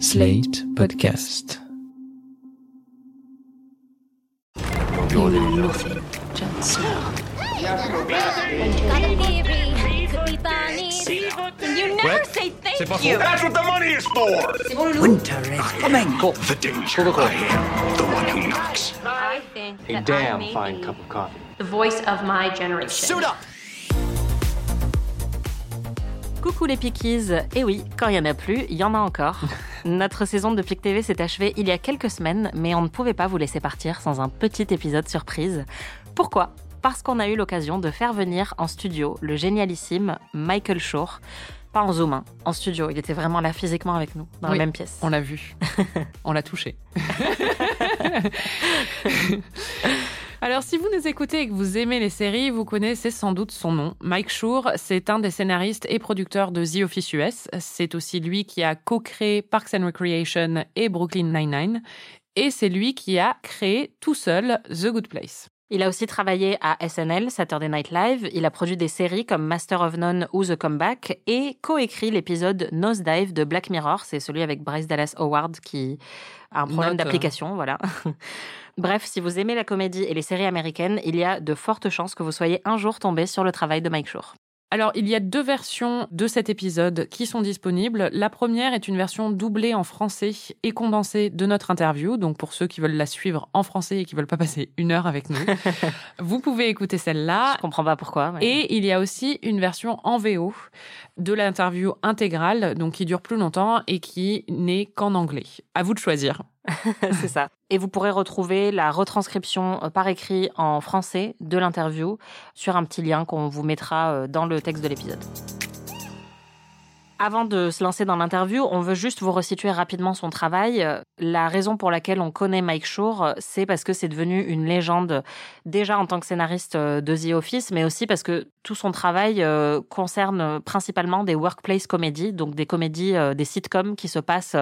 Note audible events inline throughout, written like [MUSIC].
Slate Podcast. You know nothing, Jon Snow. You never say thank you. That's what the money is for! Winter is coming. The danger. I am the one who knocks. I think A damn fine cup of coffee. the voice of my generation. Coucou les Pickies Et oui, quand il n'y en a plus, il y en a encore. [LAUGHS] Notre saison de Pic TV s'est achevée il y a quelques semaines, mais on ne pouvait pas vous laisser partir sans un petit épisode surprise. Pourquoi? Parce qu'on a eu l'occasion de faire venir en studio le génialissime Michael Shore. Pas en zoom, hein, en studio. Il était vraiment là physiquement avec nous, dans Oui, la même pièce. On l'a vu. [LAUGHS] on l'a touché. [LAUGHS] Alors, si vous nous écoutez et que vous aimez les séries, vous connaissez sans doute son nom. Mike Schur, c'est un des scénaristes et producteurs de The Office US. C'est aussi lui qui a co-créé Parks and Recreation et Brooklyn Nine-Nine. Et c'est lui qui a créé tout seul The Good Place. Il a aussi travaillé à SNL, Saturday Night Live. Il a produit des séries comme Master of None ou The Comeback et coécrit l'épisode Nosedive de Black Mirror. C'est celui avec Bryce Dallas Howard qui a un problème d'application, voilà. [LAUGHS] Bref, si vous aimez la comédie et les séries américaines, il y a de fortes chances que vous soyez un jour tombé sur le travail de Mike Shore. Alors, il y a deux versions de cet épisode qui sont disponibles. La première est une version doublée en français et condensée de notre interview. Donc, pour ceux qui veulent la suivre en français et qui veulent pas passer une heure avec nous, [LAUGHS] vous pouvez écouter celle-là. Je comprends pas pourquoi. Et il y a aussi une version en VO de l'interview intégrale, donc qui dure plus longtemps et qui n'est qu'en anglais. À vous de choisir. [LAUGHS] c'est ça. Et vous pourrez retrouver la retranscription euh, par écrit en français de l'interview sur un petit lien qu'on vous mettra euh, dans le texte de l'épisode. Avant de se lancer dans l'interview, on veut juste vous resituer rapidement son travail. La raison pour laquelle on connaît Mike Shore, c'est parce que c'est devenu une légende déjà en tant que scénariste euh, de The Office, mais aussi parce que tout son travail euh, concerne principalement des workplace comédies, donc des comédies, euh, des sitcoms qui se passent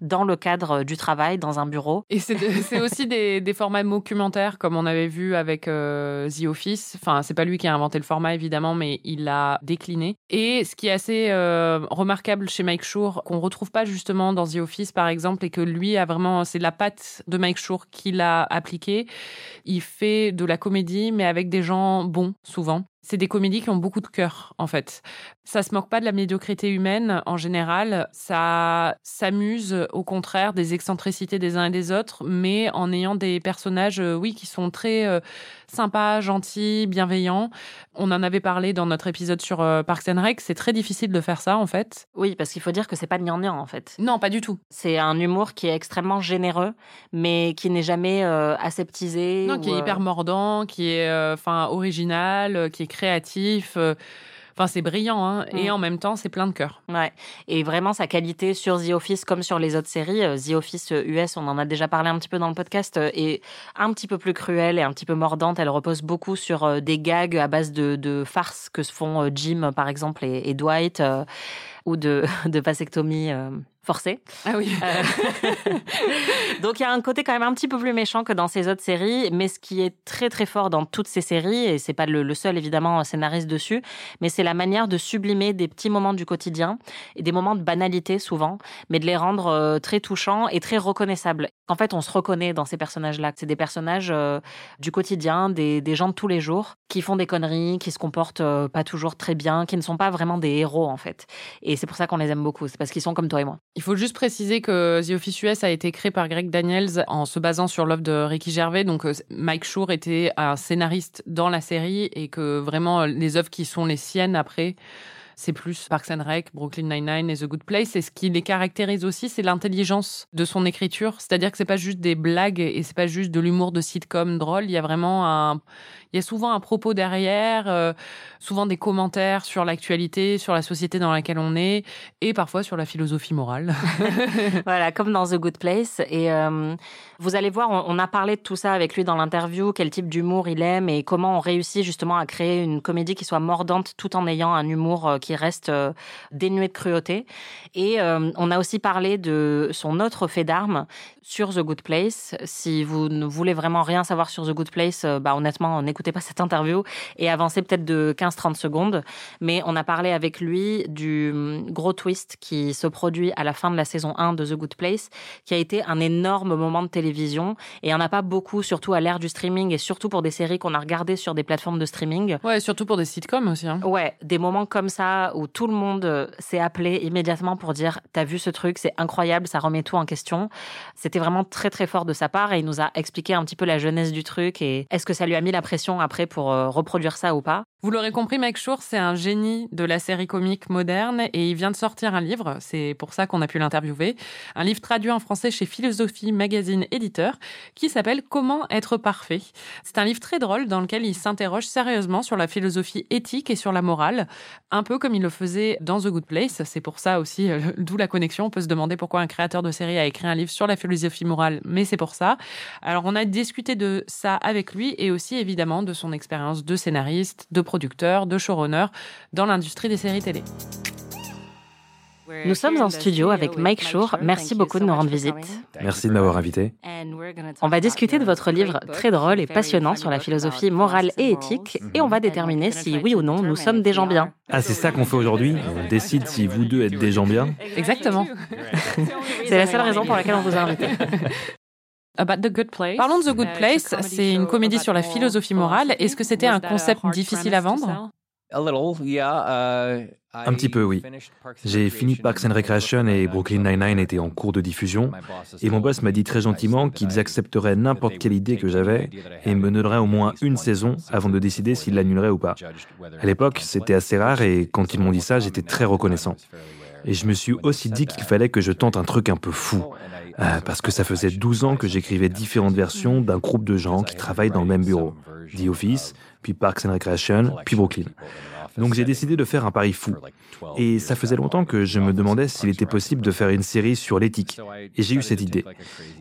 dans le cadre du travail, dans un bureau. Et c'est aussi des, formats documentaires, comme on avait vu avec The Office. Enfin, c'est pas lui qui a inventé le format, évidemment, mais il l'a décliné. Et ce qui est assez remarquable chez Mike Shore, qu'on retrouve pas justement dans The Office, par exemple, et que lui a vraiment, c'est la patte de Mike Shore qu'il a appliqué. Il fait de la comédie, mais avec des gens bons, souvent. C'est des comédies qui ont beaucoup de cœur, en fait. Ça se moque pas de la médiocrité humaine en général. Ça s'amuse, au contraire, des excentricités des uns et des autres, mais en ayant des personnages, euh, oui, qui sont très euh, sympas, gentils, bienveillants. On en avait parlé dans notre épisode sur euh, Parks and Rec. C'est très difficile de faire ça, en fait. Oui, parce qu'il faut dire que c'est pas gnangnan en fait. Non, pas du tout. C'est un humour qui est extrêmement généreux, mais qui n'est jamais euh, aseptisé. Non, ou, qui est hyper mordant, qui est enfin original, qui est créatif. euh, Enfin, c'est brillant, hein, et Mm. en même temps, c'est plein de cœur. Ouais. Et vraiment, sa qualité sur The Office, comme sur les autres séries, euh, The Office euh, US, on en a déjà parlé un petit peu dans le podcast, euh, est un petit peu plus cruelle et un petit peu mordante. Elle repose beaucoup sur euh, des gags à base de, de farces que se font euh, Jim, par exemple, et, et Dwight, euh, ou de, [LAUGHS] de vasectomie euh, forcée. Ah oui. Euh, [LAUGHS] Donc il y a un côté quand même un petit peu plus méchant que dans ces autres séries, mais ce qui est très très fort dans toutes ces séries, et c'est pas le, le seul évidemment scénariste dessus, mais c'est la manière de sublimer des petits moments du quotidien et des moments de banalité souvent, mais de les rendre euh, très touchants et très reconnaissables. En fait, on se reconnaît dans ces personnages-là. C'est des personnages euh, du quotidien, des, gens de tous les jours, qui font des conneries, qui se comportent euh, pas toujours très bien, qui ne sont pas vraiment des héros en fait. Et c'est pour ça qu'on les aime beaucoup. C'est parce qu'ils sont comme toi et moi. Il faut juste préciser que The Office US a été créé par Greg Daniels en se basant sur l'œuvre de Ricky Gervais. Donc euh, Mike Shore était un scénariste dans la série et que vraiment les œuvres qui sont les siennes après, c'est plus Parks and Rec, Brooklyn Nine-Nine et The Good Place. Et ce qui les caractérise aussi, c'est l'intelligence de son écriture. C'est-à-dire que c'est pas juste des blagues et c'est pas juste de l'humour de sitcom drôle. Il y a vraiment un, il y a souvent un propos derrière, euh, souvent des commentaires sur l'actualité, sur la société dans laquelle on est et parfois sur la philosophie morale. [LAUGHS] [LAUGHS] voilà, comme dans The Good Place. Et euh, vous allez voir, on, on a parlé de tout ça avec lui dans l'interview, quel type d'humour il aime et comment on réussit justement à créer une comédie qui soit mordante tout en ayant un humour euh, qui reste euh, dénué de cruauté. Et on a aussi parlé de son autre fait d'armes sur The Good Place. Si vous ne voulez vraiment rien savoir sur The Good Place, bah, honnêtement, n'écoutez pas cette interview et avancez peut-être de 15-30 secondes. Mais on a parlé avec lui du hum, gros twist qui se produit à la fin de la saison 1 de The Good Place, qui a été un énorme moment de télévision. Et il n'y en a pas beaucoup, surtout à l'ère du streaming et surtout pour des séries qu'on a regardées sur des plateformes de streaming. Ouais, surtout pour des sitcoms aussi. Hein. Ouais, des moments comme ça où tout le monde euh, s'est appelé immédiatement pour dire T'as vu ce truc, c'est incroyable, ça remet tout en question. C'était vraiment très très fort de sa part et il nous a expliqué un petit peu la jeunesse du truc et est-ce que ça lui a mis la pression après pour euh, reproduire ça ou pas. Vous l'aurez compris, Mike Shore, c'est un génie de la série comique moderne et il vient de sortir un livre, c'est pour ça qu'on a pu l'interviewer, un livre traduit en français chez Philosophie Magazine Éditeur qui s'appelle Comment être parfait. C'est un livre très drôle dans lequel il s'interroge sérieusement sur la philosophie éthique et sur la morale, un peu comme il le faisait dans The Good Place. C'est pour ça aussi, euh, [LAUGHS] d'où la connexion. On peut se demander pourquoi un créateur de série a écrit un livre sur la philosophie morale, mais c'est pour ça. Alors on a discuté de ça avec lui et aussi évidemment de son expérience de scénariste, de producteur, de showrunner dans l'industrie des séries télé. Nous sommes en studio avec Mike Shore. Merci beaucoup de nous rendre visite. Merci de m'avoir invité. On va discuter de votre livre très drôle et passionnant sur la philosophie morale et éthique et on va déterminer si oui ou non nous sommes des gens bien. Ah, c'est ça qu'on fait aujourd'hui On décide si vous deux êtes des gens bien Exactement. [LAUGHS] c'est la seule raison pour laquelle on vous a invité. [LAUGHS] Parlons de The Good Place. C'est une comédie sur la philosophie morale. Est-ce que c'était un concept difficile à vendre Un petit peu, oui. J'ai fini Parks and Recreation et Brooklyn Nine-Nine étaient en cours de diffusion. Et mon boss m'a dit très gentiment qu'ils accepteraient n'importe quelle idée que j'avais et me donneraient au moins une saison avant de décider s'ils l'annuleraient ou pas. À l'époque, c'était assez rare et quand ils m'ont dit ça, j'étais très reconnaissant. Et je me suis aussi dit qu'il fallait que je tente un truc un peu fou. Euh, parce que ça faisait 12 ans que j'écrivais différentes versions d'un groupe de gens qui travaillent dans le même bureau. The Office, puis Parks and Recreation, puis Brooklyn. Donc j'ai décidé de faire un pari fou. Et ça faisait longtemps que je me demandais s'il était possible de faire une série sur l'éthique. Et j'ai eu cette idée.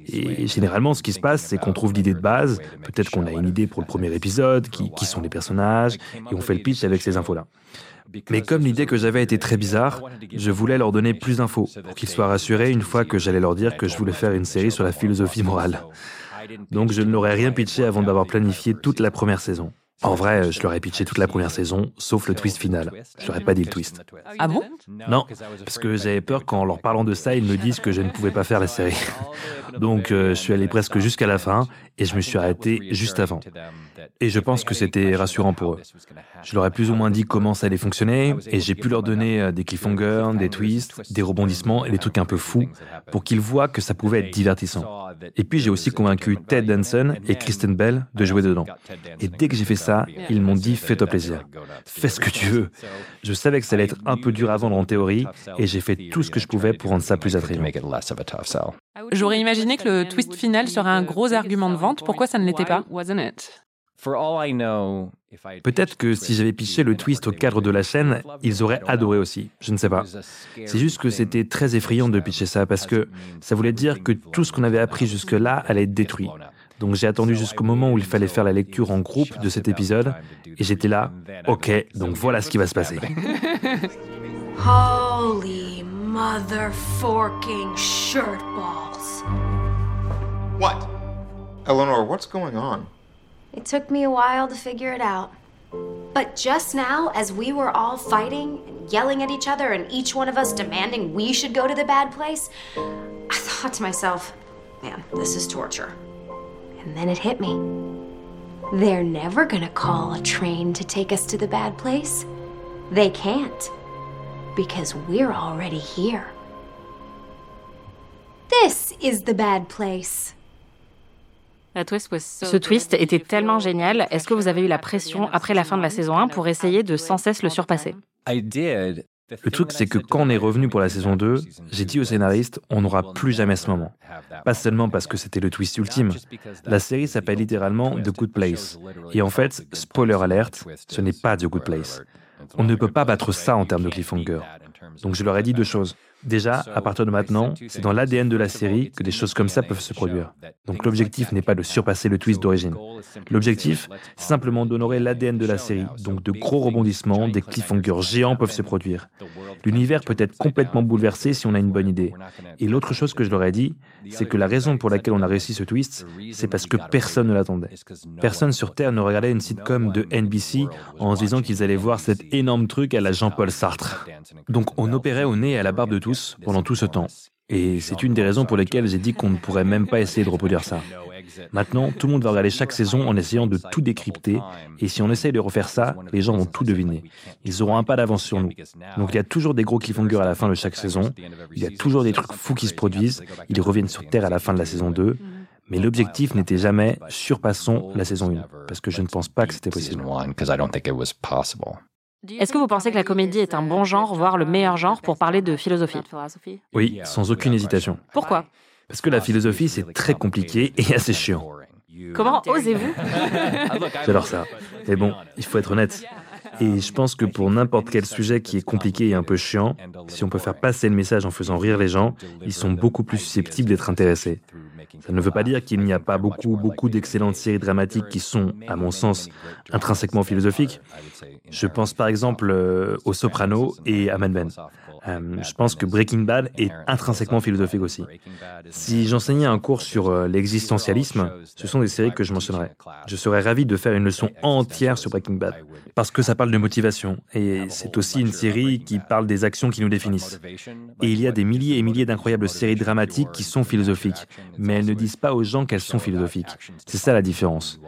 Et généralement, ce qui se passe, c'est qu'on trouve l'idée de base. Peut-être qu'on a une idée pour le premier épisode, qui, qui sont les personnages, et on fait le pitch avec ces infos-là. Mais comme l'idée que j'avais était très bizarre, je voulais leur donner plus d'infos pour qu'ils soient rassurés une fois que j'allais leur dire que je voulais faire une série sur la philosophie morale. Donc je ne leur ai rien pitché avant d'avoir planifié toute la première saison. En vrai, je leur ai pitché toute la première saison, sauf le twist final. Je leur ai pas dit le twist. Ah bon Non, parce que j'avais peur qu'en leur parlant de ça, ils me disent que je ne pouvais pas faire la série. Donc euh, je suis allé presque jusqu'à la fin et je me suis arrêté juste avant. Et je pense que c'était rassurant pour eux. Je leur ai plus ou moins dit comment ça allait fonctionner et j'ai pu leur donner euh, des cliffhangers, des twists, des rebondissements et des trucs un peu fous pour qu'ils voient que ça pouvait être divertissant. Et puis j'ai aussi convaincu Ted Danson et Kristen Bell de jouer dedans. Et dès que j'ai fait ça, ils m'ont dit fais-toi plaisir, fais ce que tu veux. Je savais que ça allait être un peu dur à vendre en théorie et j'ai fait tout ce que je pouvais pour rendre ça plus attrayant. Que le twist final serait un gros argument de vente. Pourquoi ça ne l'était pas Peut-être que si j'avais piché le twist au cadre de la chaîne, ils auraient adoré aussi. Je ne sais pas. C'est juste que c'était très effrayant de pitcher ça parce que ça voulait dire que tout ce qu'on avait appris jusque-là allait être détruit. Donc j'ai attendu jusqu'au moment où il fallait faire la lecture en groupe de cet épisode et j'étais là, ok, donc voilà ce qui va se passer. [LAUGHS] Holy mother forking shirt balls. What? Eleanor, what's going on? It took me a while to figure it out. But just now, as we were all fighting and yelling at each other, and each one of us demanding we should go to the bad place, I thought to myself, man, this is torture. And then it hit me. They're never gonna call a train to take us to the bad place. They can't. Because we're already here. This is the bad place. Ce twist était tellement génial. Est-ce que vous avez eu la pression après la fin de la saison 1 pour essayer de sans cesse le surpasser? Le truc, c'est que quand on est revenu pour la saison 2, j'ai dit au scénariste, on n'aura plus jamais ce moment. Pas seulement parce que c'était le twist ultime. La série s'appelle littéralement The Good Place. Et en fait, spoiler alert, ce n'est pas The Good Place. On ne peut pas battre ça en termes de cliffhanger. Donc je leur ai dit deux choses. Déjà, à partir de maintenant, c'est dans l'ADN de la série que des choses comme ça peuvent se produire. Donc l'objectif n'est pas de surpasser le twist d'origine. L'objectif, c'est simplement d'honorer l'ADN de la série. Donc de gros rebondissements, des cliffhangers géants peuvent se produire. L'univers peut être complètement bouleversé si on a une bonne idée. Et l'autre chose que je leur ai dit, c'est que la raison pour laquelle on a réussi ce twist, c'est parce que personne ne l'attendait. Personne sur Terre ne regardait une sitcom de NBC en se disant qu'ils allaient voir cet énorme truc à la Jean-Paul Sartre. Donc on opérait au nez et à la barbe de tous pendant tout ce temps. Et c'est une des raisons pour lesquelles j'ai dit qu'on ne pourrait même pas essayer de reproduire ça. Maintenant, tout le monde va regarder chaque saison en essayant de tout décrypter, et si on essaye de refaire ça, les gens vont tout deviner. Ils auront un pas d'avance sur nous. Donc il y a toujours des gros cliffhangers à la fin de chaque saison, il y a toujours des trucs fous qui se produisent, ils reviennent sur Terre à la fin de la saison 2, mais l'objectif n'était jamais surpassons la saison 1, parce que je ne pense pas que c'était possible. Est-ce que vous pensez que la comédie est un bon genre, voire le meilleur genre pour parler de philosophie? Oui, sans aucune hésitation. Pourquoi? Parce que la philosophie, c'est très compliqué et assez chiant. Comment osez-vous? [LAUGHS] J'adore ça. Mais bon, il faut être honnête. Et je pense que pour n'importe quel sujet qui est compliqué et un peu chiant, si on peut faire passer le message en faisant rire les gens, ils sont beaucoup plus susceptibles d'être intéressés. Ça ne veut pas dire qu'il n'y a pas beaucoup, beaucoup d'excellentes séries dramatiques qui sont, à mon sens, intrinsèquement philosophiques. Je pense par exemple euh, aux Sopranos et à Mad Men. Euh, je pense que Breaking Bad est intrinsèquement philosophique aussi. Si j'enseignais un cours sur euh, l'existentialisme, ce sont des séries que je mentionnerais. Je serais ravi de faire une leçon entière sur Breaking Bad, parce que ça parle de motivation, et c'est aussi une série qui parle des actions qui nous définissent. Et il y a des milliers et milliers d'incroyables séries dramatiques qui sont philosophiques, mais elles ne disent pas aux gens qu'elles sont philosophiques. C'est ça la différence.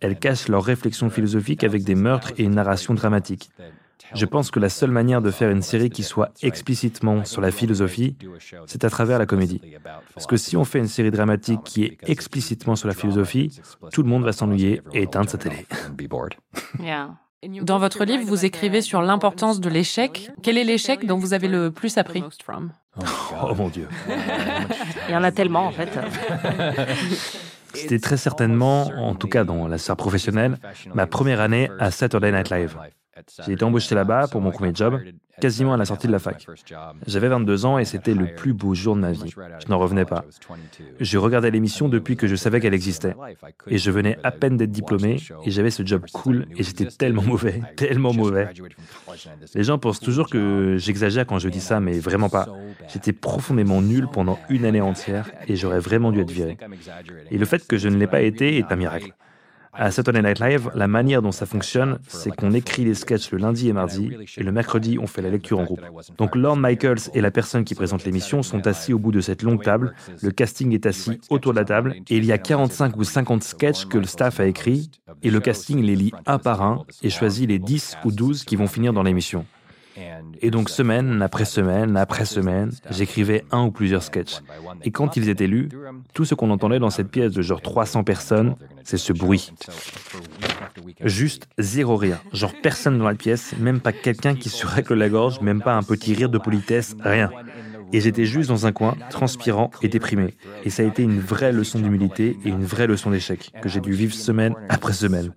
Elles cachent leurs réflexions philosophiques avec des meurtres et une narration dramatique. Je pense que la seule manière de faire une série qui soit explicitement sur la philosophie, c'est à travers la comédie. Parce que si on fait une série dramatique qui est explicitement sur la philosophie, tout le monde va s'ennuyer et éteindre sa télé. Dans votre livre, vous écrivez sur l'importance de l'échec. Quel est l'échec dont vous avez le plus appris? Oh mon Dieu. Il y en a tellement en fait. [LAUGHS] C'était très certainement, en tout cas dans la sphère professionnelle, ma première année à Saturday Night Live. J'ai été embauché là-bas pour mon premier job, quasiment à la sortie de la fac. J'avais 22 ans et c'était le plus beau jour de ma vie. Je n'en revenais pas. Je regardais l'émission depuis que je savais qu'elle existait. Et je venais à peine d'être diplômé et j'avais ce job cool et j'étais tellement mauvais, [LAUGHS] tellement mauvais. Les gens pensent toujours que j'exagère quand je dis ça, mais vraiment pas. J'étais profondément nul pendant une année entière et j'aurais vraiment dû être viré. Et le fait que je ne l'ai pas été est un miracle. À Saturday Night Live, la manière dont ça fonctionne, c'est qu'on écrit les sketchs le lundi et mardi, et le mercredi, on fait la lecture en groupe. Donc Lorne Michaels et la personne qui présente l'émission sont assis au bout de cette longue table, le casting est assis autour de la table, et il y a 45 ou 50 sketchs que le staff a écrits, et le casting les lit un par un et choisit les 10 ou 12 qui vont finir dans l'émission. Et donc semaine après semaine après semaine, j'écrivais un ou plusieurs sketchs. Et quand ils étaient lus, tout ce qu'on entendait dans cette pièce de genre 300 personnes, c'est ce bruit. Juste zéro rire. Genre personne dans la pièce, même pas quelqu'un qui se règle la gorge, même pas un petit rire de politesse, rien. Et j'étais juste dans un coin, transpirant et déprimé. Et ça a été une vraie leçon d'humilité et une vraie leçon d'échec que j'ai dû vivre semaine après semaine.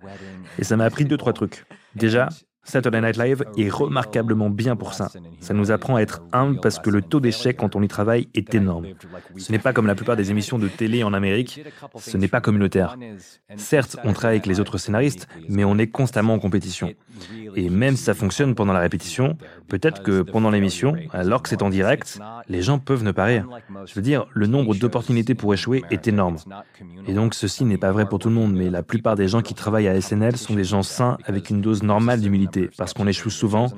Et ça m'a appris deux, trois trucs. Déjà, Saturday Night Live est remarquablement bien pour ça. Ça nous apprend à être humble parce que le taux d'échec quand on y travaille est énorme. Ce n'est pas comme la plupart des émissions de télé en Amérique, ce n'est pas communautaire. Certes, on travaille avec les autres scénaristes, mais on est constamment en compétition. Et même si ça fonctionne pendant la répétition, peut-être que pendant l'émission, alors que c'est en direct, les gens peuvent ne pas rire. Je veux dire, le nombre d'opportunités pour échouer est énorme. Et donc ceci n'est pas vrai pour tout le monde, mais la plupart des gens qui travaillent à SNL sont des gens sains avec une dose normale d'humilité, parce qu'on échoue souvent,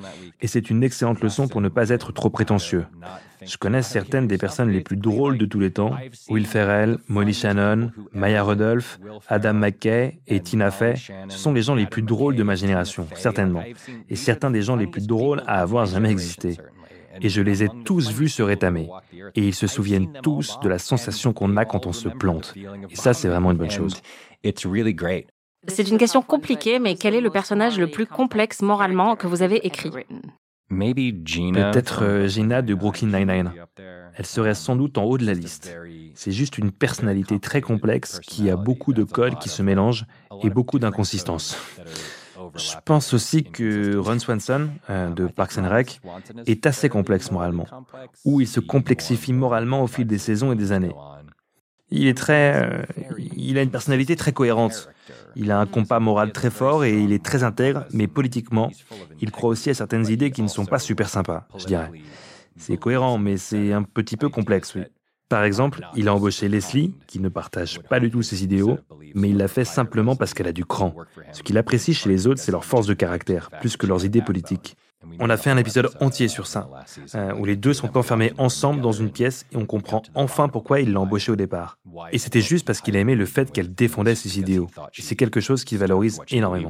et c'est une excellente leçon pour ne pas être trop prétentieux. Je connais certaines des personnes les plus drôles de tous les temps. Will Ferrell, Molly Shannon, Maya Rudolph, Adam McKay et Tina Fey. Ce sont les gens les plus drôles de ma génération, certainement. Et certains des gens les plus drôles à avoir jamais existé. Et je les ai tous vus se rétamer. Et ils se souviennent tous de la sensation qu'on a quand on se plante. Et ça, c'est vraiment une bonne chose. C'est une question compliquée, mais quel est le personnage le plus complexe moralement que vous avez écrit Peut-être euh, Gina de Brooklyn Nine-Nine. Elle serait sans doute en haut de la liste. C'est juste une personnalité très complexe qui a beaucoup de codes qui se mélangent et beaucoup d'inconsistances. Je pense aussi que Ron Swanson, euh, de Parks and Rec, est assez complexe moralement, ou il se complexifie moralement au fil des saisons et des années. Il est très, euh, il a une personnalité très cohérente. Il a un compas moral très fort et il est très intègre, mais politiquement, il croit aussi à certaines idées qui ne sont pas super sympas, je dirais. C'est cohérent, mais c'est un petit peu complexe, oui. Par exemple, il a embauché Leslie, qui ne partage pas du tout ses idéaux, mais il l'a fait simplement parce qu'elle a du cran. Ce qu'il apprécie chez les autres, c'est leur force de caractère, plus que leurs idées politiques. On a fait un épisode entier sur ça, euh, où les deux sont enfermés ensemble dans une pièce et on comprend enfin pourquoi il l'a embauché au départ. Et c'était juste parce qu'il aimait le fait qu'elle défendait ses idéaux. Et c'est quelque chose qu'il valorise énormément.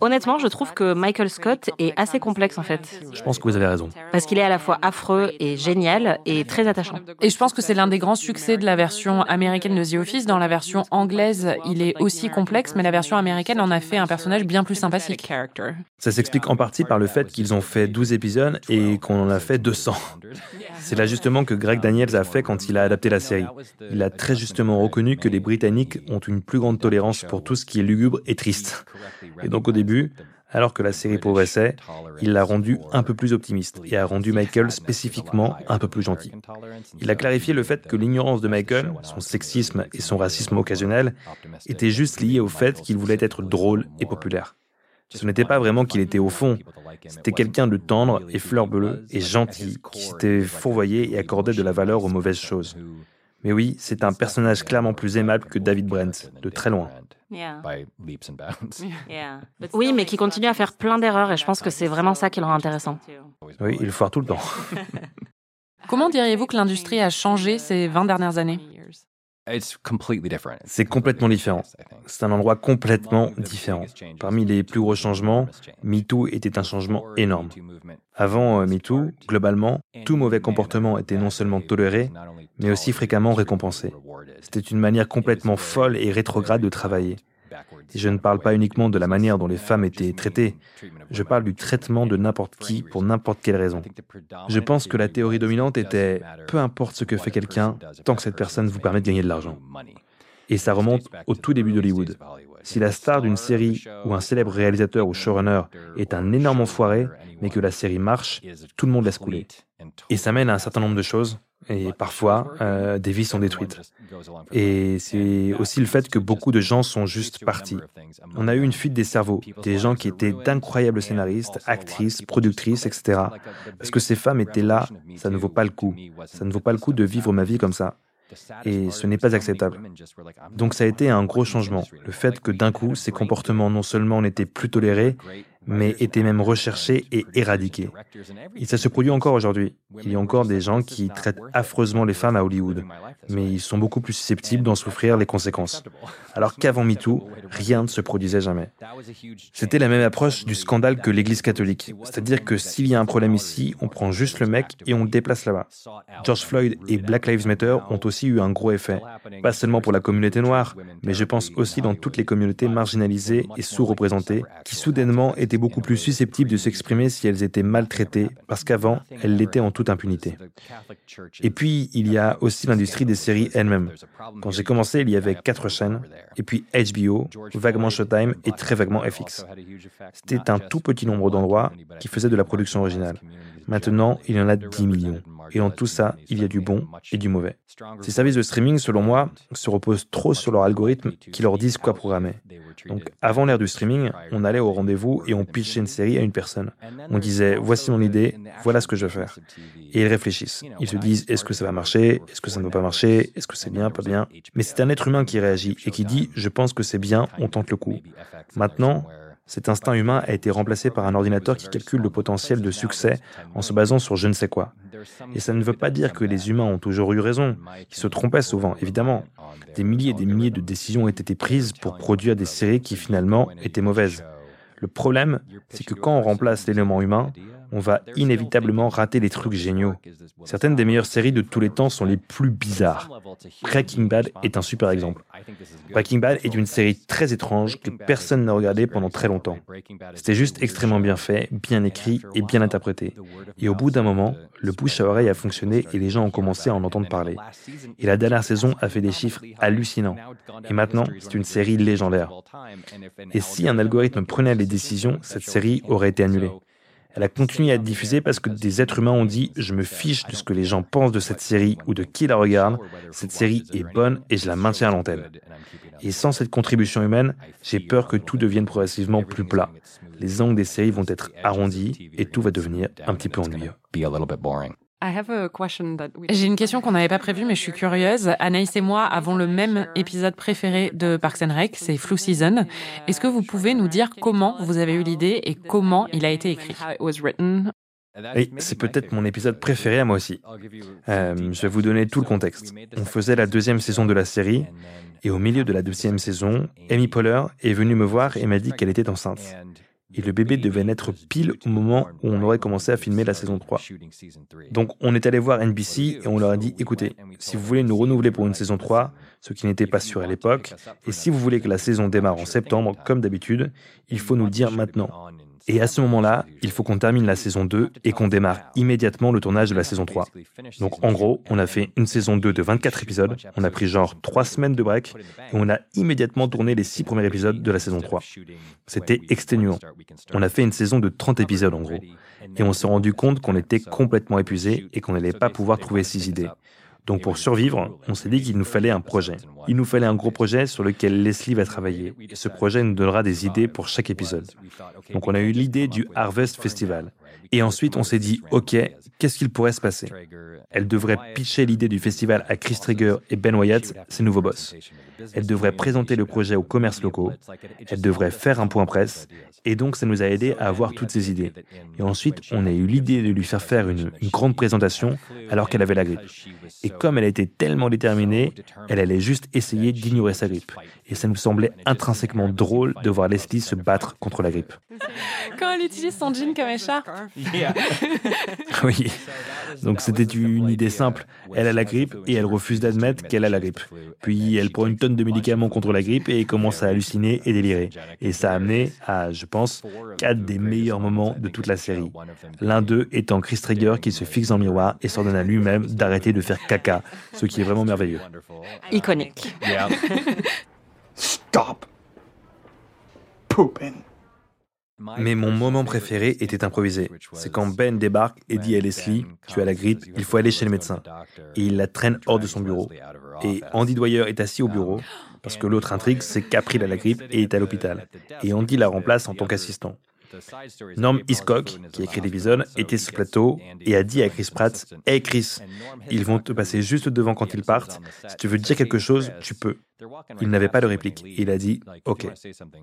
Honnêtement, je trouve que Michael Scott est assez complexe en fait. Je pense que vous avez raison. Parce qu'il est à la fois affreux et génial et très attachant. Et je pense que c'est l'un des grands succès de la version américaine de The Office. Dans la version anglaise, il est aussi complexe, mais la version américaine en a fait un personnage bien plus sympathique. Ça s'explique en partie par le fait qu'ils ont fait 12 épisodes et qu'on en a fait 200. C'est l'ajustement que Greg Daniels a fait quand il a adapté la série. Il a très justement reconnu que les Britanniques ont une plus grande tolérance pour tout ce qui est lugubre et triste. Et donc au début, alors que la série progressait, il l'a rendu un peu plus optimiste et a rendu Michael spécifiquement un peu plus gentil. Il a clarifié le fait que l'ignorance de Michael, son sexisme et son racisme occasionnel étaient juste liés au fait qu'il voulait être drôle et populaire. Ce n'était pas vraiment qu'il était au fond, c'était quelqu'un de tendre et fleur bleue et gentil qui s'était fourvoyé et accordait de la valeur aux mauvaises choses. Mais oui, c'est un personnage clairement plus aimable que David Brent, de très loin. [LAUGHS] Oui, mais qui continue à faire plein d'erreurs et je pense que c'est vraiment ça qui le rend intéressant. Oui, il foire tout le temps. [LAUGHS] Comment diriez-vous que l'industrie a changé ces 20 dernières années? C'est complètement différent. C'est un endroit complètement différent. Parmi les plus gros changements, MeToo était un changement énorme. Avant euh, MeToo, globalement, tout mauvais comportement était non seulement toléré, mais aussi fréquemment récompensé. C'était une manière complètement folle et rétrograde de travailler. Je ne parle pas uniquement de la manière dont les femmes étaient traitées, je parle du traitement de n'importe qui pour n'importe quelle raison. Je pense que la théorie dominante était peu importe ce que fait quelqu'un, tant que cette personne vous permet de gagner de l'argent. Et ça remonte au tout début d'Hollywood. Si la star d'une série ou un célèbre réalisateur ou showrunner est un énorme enfoiré, mais que la série marche, tout le monde laisse couler. Et ça mène à un certain nombre de choses, et parfois, euh, des vies sont détruites. Et c'est aussi le fait que beaucoup de gens sont juste partis. On a eu une fuite des cerveaux, des gens qui étaient d'incroyables scénaristes, actrices, productrices, etc. Parce que ces femmes étaient là, ça ne vaut pas le coup. Ça ne vaut pas le coup de vivre ma vie comme ça. Et ce n'est pas acceptable. Donc ça a été un gros changement. Le fait que d'un coup, ces comportements non seulement n'étaient plus tolérés, mais étaient même recherchés et éradiqués. Et ça se produit encore aujourd'hui. Il y a encore des gens qui traitent affreusement les femmes à Hollywood, mais ils sont beaucoup plus susceptibles d'en souffrir les conséquences. Alors qu'avant MeToo, rien ne se produisait jamais. C'était la même approche du scandale que l'Église catholique, c'est-à-dire que s'il y a un problème ici, on prend juste le mec et on le déplace là-bas. George Floyd et Black Lives Matter ont aussi eu un gros effet, pas seulement pour la communauté noire, mais je pense aussi dans toutes les communautés marginalisées et sous-représentées, qui soudainement étaient beaucoup plus susceptibles de s'exprimer si elles étaient maltraitées, parce qu'avant, elles l'étaient en toute impunité. Et puis, il y a aussi l'industrie des séries elles-mêmes. Quand j'ai commencé, il y avait quatre chaînes, et puis HBO, vaguement Showtime et très vaguement FX. C'était un tout petit nombre d'endroits qui faisaient de la production originale. Maintenant, il y en a 10 millions. Et dans tout ça, il y a du bon et du mauvais. Ces services de streaming, selon moi, se reposent trop sur leur algorithme qui leur disent quoi programmer. Donc, avant l'ère du streaming, on allait au rendez-vous et on pitchait une série à une personne. On disait, voici mon idée, voilà ce que je veux faire. Et ils réfléchissent. Ils se disent, est-ce que ça va marcher? Est-ce que ça ne va pas marcher? Est-ce que c'est bien, pas bien? Mais c'est un être humain qui réagit et qui dit, je pense que c'est bien, on tente le coup. Maintenant, cet instinct humain a été remplacé par un ordinateur qui calcule le potentiel de succès en se basant sur je ne sais quoi. Et ça ne veut pas dire que les humains ont toujours eu raison. Ils se trompaient souvent, évidemment. Des milliers et des milliers de décisions ont été prises pour produire des séries qui finalement étaient mauvaises. Le problème, c'est que quand on remplace l'élément humain, on va inévitablement rater des trucs géniaux. Certaines des meilleures séries de tous les temps sont les plus bizarres. Breaking Bad est un super exemple. Breaking Bad est une série très étrange que personne n'a regardée pendant très longtemps. C'était juste extrêmement bien fait, bien écrit et bien interprété. Et au bout d'un moment, le bouche à oreille a fonctionné et les gens ont commencé à en entendre parler. Et la dernière saison a fait des chiffres hallucinants. Et maintenant, c'est une série légendaire. Et si un algorithme prenait les décisions, cette série aurait été annulée. Elle a continué à être diffusée parce que des êtres humains ont dit Je me fiche de ce que les gens pensent de cette série ou de qui la regarde. Cette série est bonne et je la maintiens à l'antenne. Et sans cette contribution humaine, j'ai peur que tout devienne progressivement plus plat. Les angles des séries vont être arrondis et tout va devenir un petit peu ennuyeux. J'ai une question qu'on n'avait pas prévue, mais je suis curieuse. Anaïs et moi avons le même épisode préféré de Parks and Rec, c'est Flu Season. Est-ce que vous pouvez nous dire comment vous avez eu l'idée et comment il a été écrit? Oui, c'est peut-être mon épisode préféré à moi aussi. Euh, je vais vous donner tout le contexte. On faisait la deuxième saison de la série, et au milieu de la deuxième saison, Amy Poehler est venue me voir et m'a dit qu'elle était enceinte et le bébé devait naître pile au moment où on aurait commencé à filmer la saison 3. Donc on est allé voir NBC et on leur a dit, écoutez, si vous voulez nous renouveler pour une saison 3, ce qui n'était pas sûr à l'époque, et si vous voulez que la saison démarre en septembre, comme d'habitude, il faut nous le dire maintenant. Et à ce moment-là, il faut qu'on termine la saison 2 et qu'on démarre immédiatement le tournage de la saison 3. Donc en gros, on a fait une saison 2 de 24 épisodes, on a pris genre 3 semaines de break et on a immédiatement tourné les 6 premiers épisodes de la saison 3. C'était exténuant. On a fait une saison de 30 épisodes en gros. Et on s'est rendu compte qu'on était complètement épuisé et qu'on n'allait pas pouvoir trouver 6 idées. Donc pour survivre, on s'est dit qu'il nous fallait un projet. Il nous fallait un gros projet sur lequel Leslie va travailler. Et ce projet nous donnera des idées pour chaque épisode. Donc on a eu l'idée du Harvest Festival. Et ensuite, on s'est dit, OK, qu'est-ce qu'il pourrait se passer? Elle devrait pitcher l'idée du festival à Chris Traeger et Ben Wyatt, ses nouveaux boss. Elle devrait présenter le projet aux commerces locaux. Elle devrait faire un point presse. Et donc, ça nous a aidé à avoir toutes ces idées. Et ensuite, on a eu l'idée de lui faire faire une, une grande présentation alors qu'elle avait la grippe. Et comme elle était tellement déterminée, elle allait juste essayer d'ignorer sa grippe. Et ça nous semblait intrinsèquement drôle de voir Leslie se battre contre la grippe. [LAUGHS] Quand elle utilise son jean comme écharpe. [LAUGHS] oui. Donc c'était une idée simple. Elle a la grippe et elle refuse d'admettre qu'elle a la grippe. Puis elle prend une tonne de médicaments contre la grippe et commence à halluciner et délirer. Et ça a amené à, je pense, quatre des meilleurs moments de toute la série. L'un d'eux étant Chris Traeger qui se fixe dans le miroir et s'ordonne à lui-même d'arrêter de faire caca, ce qui est vraiment merveilleux. Iconique. Stop pooping. Mais mon moment préféré était improvisé. C'est quand Ben débarque et dit à Leslie Tu as la grippe, il faut aller chez le médecin. Et il la traîne hors de son bureau. Et Andy Dwyer est assis au bureau, parce que l'autre intrigue, c'est qu'April a la [LAUGHS] grippe et est à l'hôpital. Et Andy la remplace en tant qu'assistant. Norm Hiscock, qui a écrit l'épisode, était sur le plateau et a dit à Chris Pratt Hey Chris, ils vont te passer juste devant quand ils partent. Si tu veux dire quelque chose, tu peux. Il n'avait pas de réplique. Il a dit OK.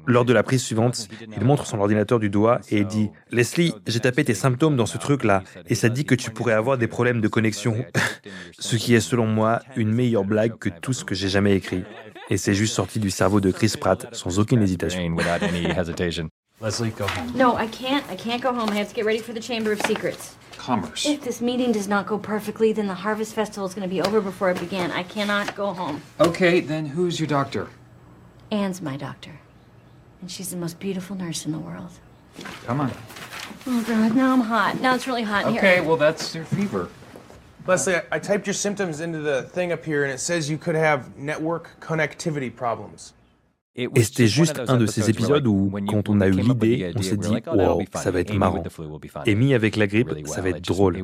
Lors de la prise suivante, il montre son ordinateur du doigt et dit Leslie, j'ai tapé tes symptômes dans ce truc-là et ça dit que tu pourrais avoir des problèmes de connexion. [LAUGHS] ce qui est selon moi une meilleure blague que tout ce que j'ai jamais écrit. [LAUGHS] Et c'est juste sorti du cerveau de Chris Pratt sans aucune hésitation. Leslie, go home. No, I can't. I can't go home. I have to get ready for the Chamber of Secrets. Commerce. If this meeting does not go perfectly, then the Harvest Festival is going to be over before it began. I cannot go home. Okay, then who's your doctor? Anne's my doctor. And she's the most beautiful nurse in the world. Come on. Oh, God, now I'm hot. Now it's really hot in here. Okay, here. well, that's your fever. Leslie, I, I typed your symptoms into the thing up here, and it says you could have network connectivity problems. Et c'était juste un de ces épisodes où, quand on a eu l'idée, on s'est dit Wow, ça va être marrant. Amy avec la grippe, ça va être drôle.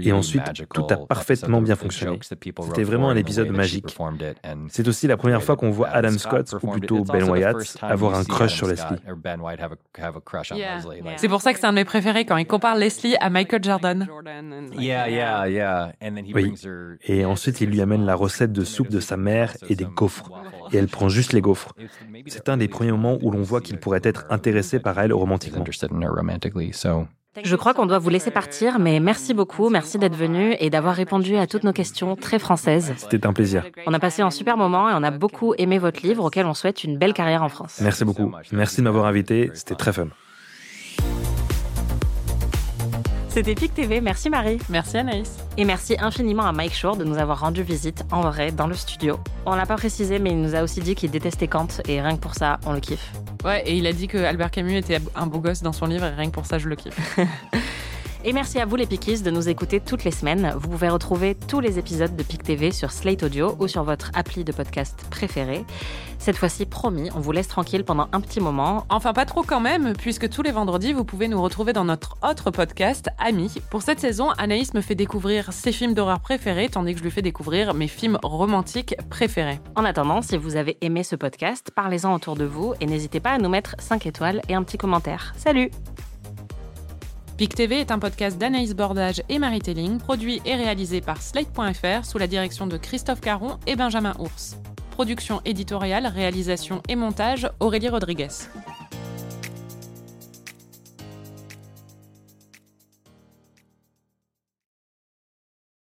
Et ensuite, tout a parfaitement bien fonctionné. C'était vraiment un épisode magique. C'est aussi la première fois qu'on voit Adam Scott, ou plutôt Ben Wyatt, avoir un crush sur Leslie. C'est pour ça que c'est un de mes préférés quand il compare Leslie à Michael Jordan. Oui. Et ensuite, il lui amène la recette de soupe de sa mère et des gaufres. Et elle prend juste les gaufres. C'est un des premiers moments où l'on voit qu'il pourrait être intéressé par elle romantiquement. Je crois qu'on doit vous laisser partir, mais merci beaucoup, merci d'être venu et d'avoir répondu à toutes nos questions très françaises. C'était un plaisir. On a passé un super moment et on a beaucoup aimé votre livre auquel on souhaite une belle carrière en France. Merci beaucoup. Merci de m'avoir invité, c'était très fun. C'était PIC TV, merci Marie. Merci Anaïs. Et merci infiniment à Mike Shore de nous avoir rendu visite en vrai dans le studio. On l'a pas précisé, mais il nous a aussi dit qu'il détestait Kant et rien que pour ça, on le kiffe. Ouais, et il a dit que Albert Camus était un beau gosse dans son livre et rien que pour ça, je le kiffe. [LAUGHS] Et merci à vous les Pikis de nous écouter toutes les semaines. Vous pouvez retrouver tous les épisodes de PIC TV sur Slate Audio ou sur votre appli de podcast préféré. Cette fois-ci, promis, on vous laisse tranquille pendant un petit moment. Enfin, pas trop quand même, puisque tous les vendredis, vous pouvez nous retrouver dans notre autre podcast, Ami. Pour cette saison, Anaïs me fait découvrir ses films d'horreur préférés, tandis que je lui fais découvrir mes films romantiques préférés. En attendant, si vous avez aimé ce podcast, parlez-en autour de vous et n'hésitez pas à nous mettre 5 étoiles et un petit commentaire. Salut PIC TV est un podcast d'Anaïs Bordage et Marie Telling, produit et réalisé par Slate.fr sous la direction de Christophe Caron et Benjamin Ours. Production éditoriale, réalisation et montage, Aurélie Rodriguez.